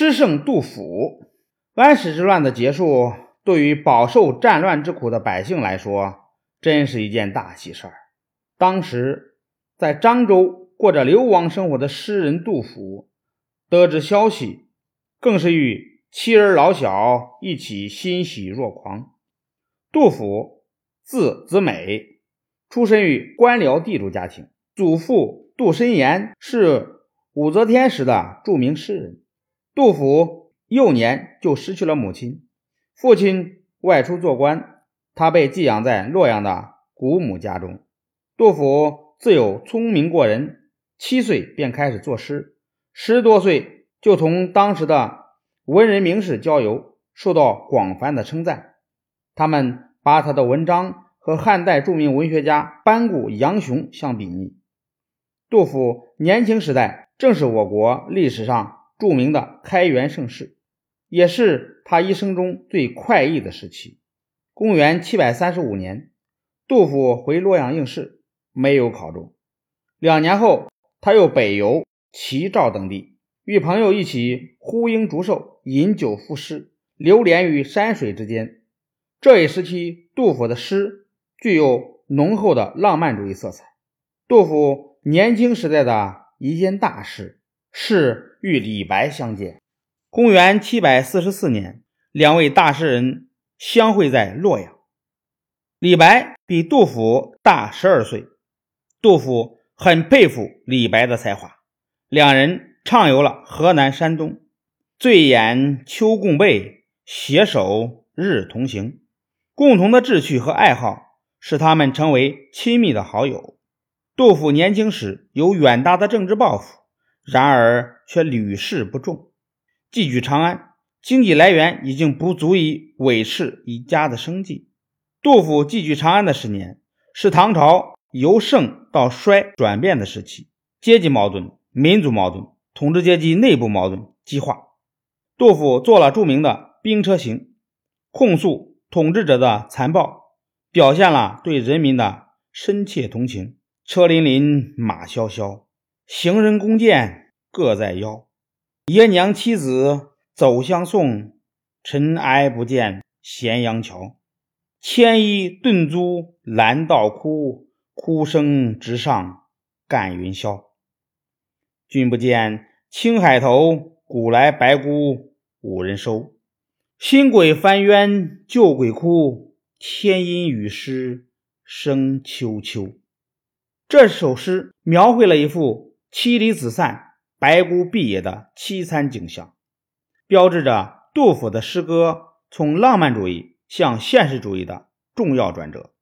诗圣杜甫。安史之乱的结束，对于饱受战乱之苦的百姓来说，真是一件大喜事儿。当时在漳州过着流亡生活的诗人杜甫，得知消息，更是与妻儿老小一起欣喜若狂。杜甫字子美，出身于官僚地主家庭，祖父杜申言是武则天时的著名诗人。杜甫幼年就失去了母亲，父亲外出做官，他被寄养在洛阳的姑母家中。杜甫自幼聪明过人，七岁便开始作诗，十多岁就同当时的文人名士交游，受到广泛的称赞。他们把他的文章和汉代著名文学家班固、杨雄相比拟。杜甫年轻时代正是我国历史上。著名的开元盛世，也是他一生中最快意的时期。公元七百三十五年，杜甫回洛阳应试，没有考中。两年后，他又北游齐赵等地，与朋友一起呼鹰逐兽，饮酒赋诗，流连于山水之间。这一时期，杜甫的诗具有浓厚的浪漫主义色彩。杜甫年轻时代的一件大事。是与李白相见。公元七百四十四年，两位大诗人相会在洛阳。李白比杜甫大十二岁，杜甫很佩服李白的才华，两人畅游了河南、山东，醉眼秋共被，携手日同行。共同的志趣和爱好使他们成为亲密的好友。杜甫年轻时有远大的政治抱负。然而却屡试不中，寄居长安，经济来源已经不足以维持一家的生计。杜甫寄居长安的十年，是唐朝由盛到衰转变的时期，阶级矛盾、民族矛盾、统治阶级内部矛盾激化。杜甫做了著名的《兵车行》，控诉统治者的残暴，表现了对人民的深切同情。车辚辚，马萧萧。行人弓箭各在腰，爷娘妻子走相送，尘埃不见咸阳桥。牵衣顿足拦道哭，哭声直上干云霄。君不见青海头，古来白骨无人收。新鬼翻冤旧鬼哭，天阴雨湿声啾啾。这首诗描绘了一幅。妻离子散、白骨蔽野的凄惨景象，标志着杜甫的诗歌从浪漫主义向现实主义的重要转折。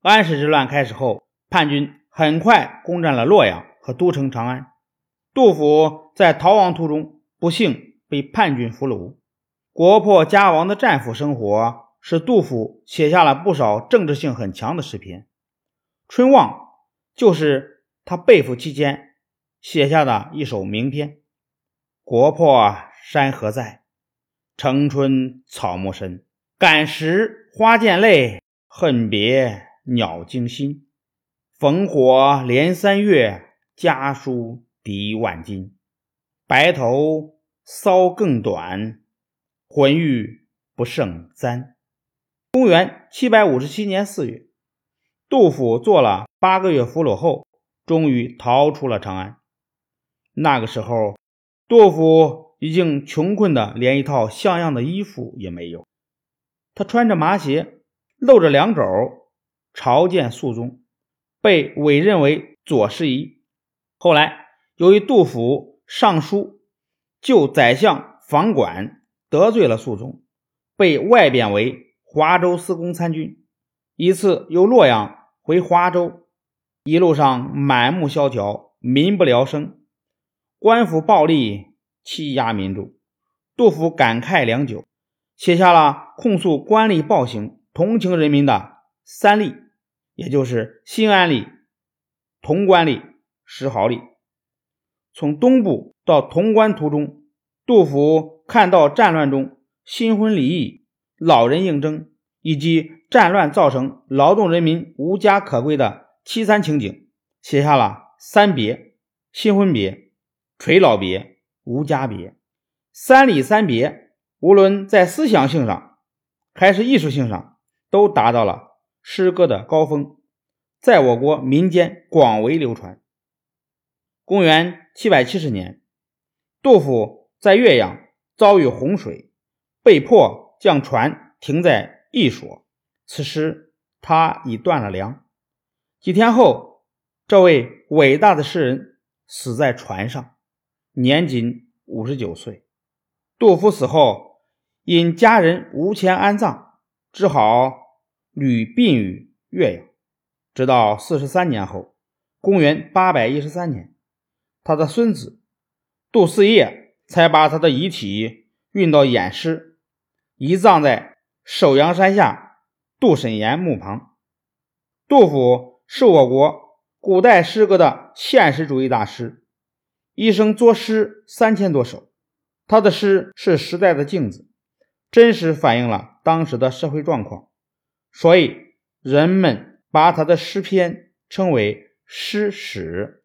安史之乱开始后，叛军很快攻占了洛阳和都城长安。杜甫在逃亡途中不幸被叛军俘虏，国破家亡的战俘生活使杜甫写下了不少政治性很强的诗篇。《春望》就是他被俘期间。写下的一首名篇：“国破山河在，城春草木深。感时花溅泪，恨别鸟惊心。烽火连三月，家书抵万金。白头搔更短，浑欲不胜簪。”公元七百五十七年四月，杜甫做了八个月俘虏后，终于逃出了长安。那个时候，杜甫已经穷困的连一套像样的衣服也没有。他穿着麻鞋，露着两肘，朝见肃宗，被委任为左侍仪。后来，由于杜甫上书就宰相房管得罪了肃宗，被外贬为华州司功参军。一次由洛阳回华州，一路上满目萧条，民不聊生。官府暴力欺压民众，杜甫感慨良久，写下了控诉官吏暴行、同情人民的三吏，也就是新安吏、潼关吏、石壕吏。从东部到潼关途中，杜甫看到战乱中新婚离异、老人应征，以及战乱造成劳动人民无家可归的凄惨情景，写下了《三别》：新婚别。垂老别，无家别，三礼三别，无论在思想性上还是艺术性上，都达到了诗歌的高峰，在我国民间广为流传。公元七百七十年，杜甫在岳阳遭遇洪水，被迫将船停在一所。此时他已断了粮。几天后，这位伟大的诗人死在船上，年仅五十九岁。杜甫死后，因家人无钱安葬，只好旅殡于岳阳。直到四十三年后，公元八百一十三年。他的孙子杜四业才把他的遗体运到偃师，移葬在首阳山下杜审言墓旁。杜甫是我国古代诗歌的现实主义大师，一生作诗三千多首。他的诗是时代的镜子，真实反映了当时的社会状况，所以人们把他的诗篇称为诗史。